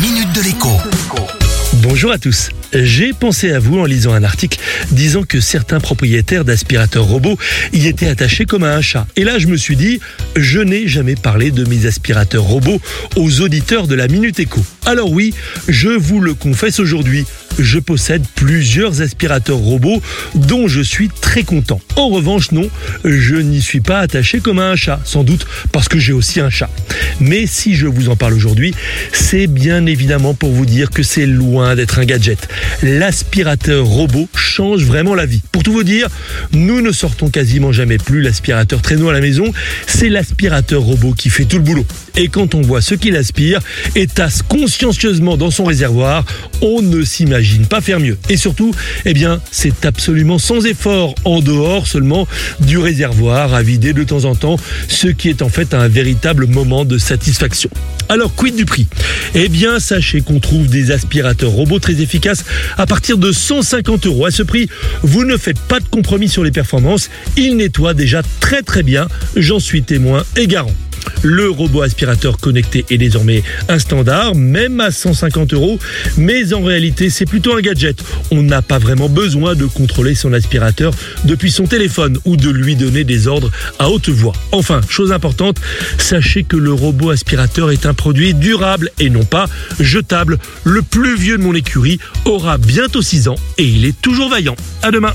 minute de l'écho. Bonjour à tous. J'ai pensé à vous en lisant un article disant que certains propriétaires d'aspirateurs robots y étaient attachés comme à un chat. Et là, je me suis dit, je n'ai jamais parlé de mes aspirateurs robots aux auditeurs de la Minute Écho. Alors oui, je vous le confesse aujourd'hui, je possède plusieurs aspirateurs robots dont je suis très content. En revanche, non, je n'y suis pas attaché comme un chat, sans doute parce que j'ai aussi un chat. Mais si je vous en parle aujourd'hui, c'est bien évidemment pour vous dire que c'est loin d'être un gadget. L'aspirateur robot change vraiment la vie. Pour tout vous dire, nous ne sortons quasiment jamais plus l'aspirateur traîneau à la maison, c'est l'aspirateur robot qui fait tout le boulot. Et quand on voit ce qu'il aspire et tasse consciencieusement dans son réservoir, on ne s'imagine pas faire mieux. Et surtout, eh bien, c'est absolument sans effort, en dehors seulement du réservoir à vider de temps en temps, ce qui est en fait un véritable moment de satisfaction. Alors, quid du prix? Eh bien, sachez qu'on trouve des aspirateurs robots très efficaces à partir de 150 euros. À ce prix, vous ne faites pas de compromis sur les performances. Ils nettoient déjà très très bien. J'en suis témoin et garant. Le robot aspirateur connecté est désormais un standard, même à 150 euros, mais en réalité c'est plutôt un gadget. On n'a pas vraiment besoin de contrôler son aspirateur depuis son téléphone ou de lui donner des ordres à haute voix. Enfin, chose importante, sachez que le robot aspirateur est un produit durable et non pas jetable. Le plus vieux de mon écurie aura bientôt 6 ans et il est toujours vaillant. À demain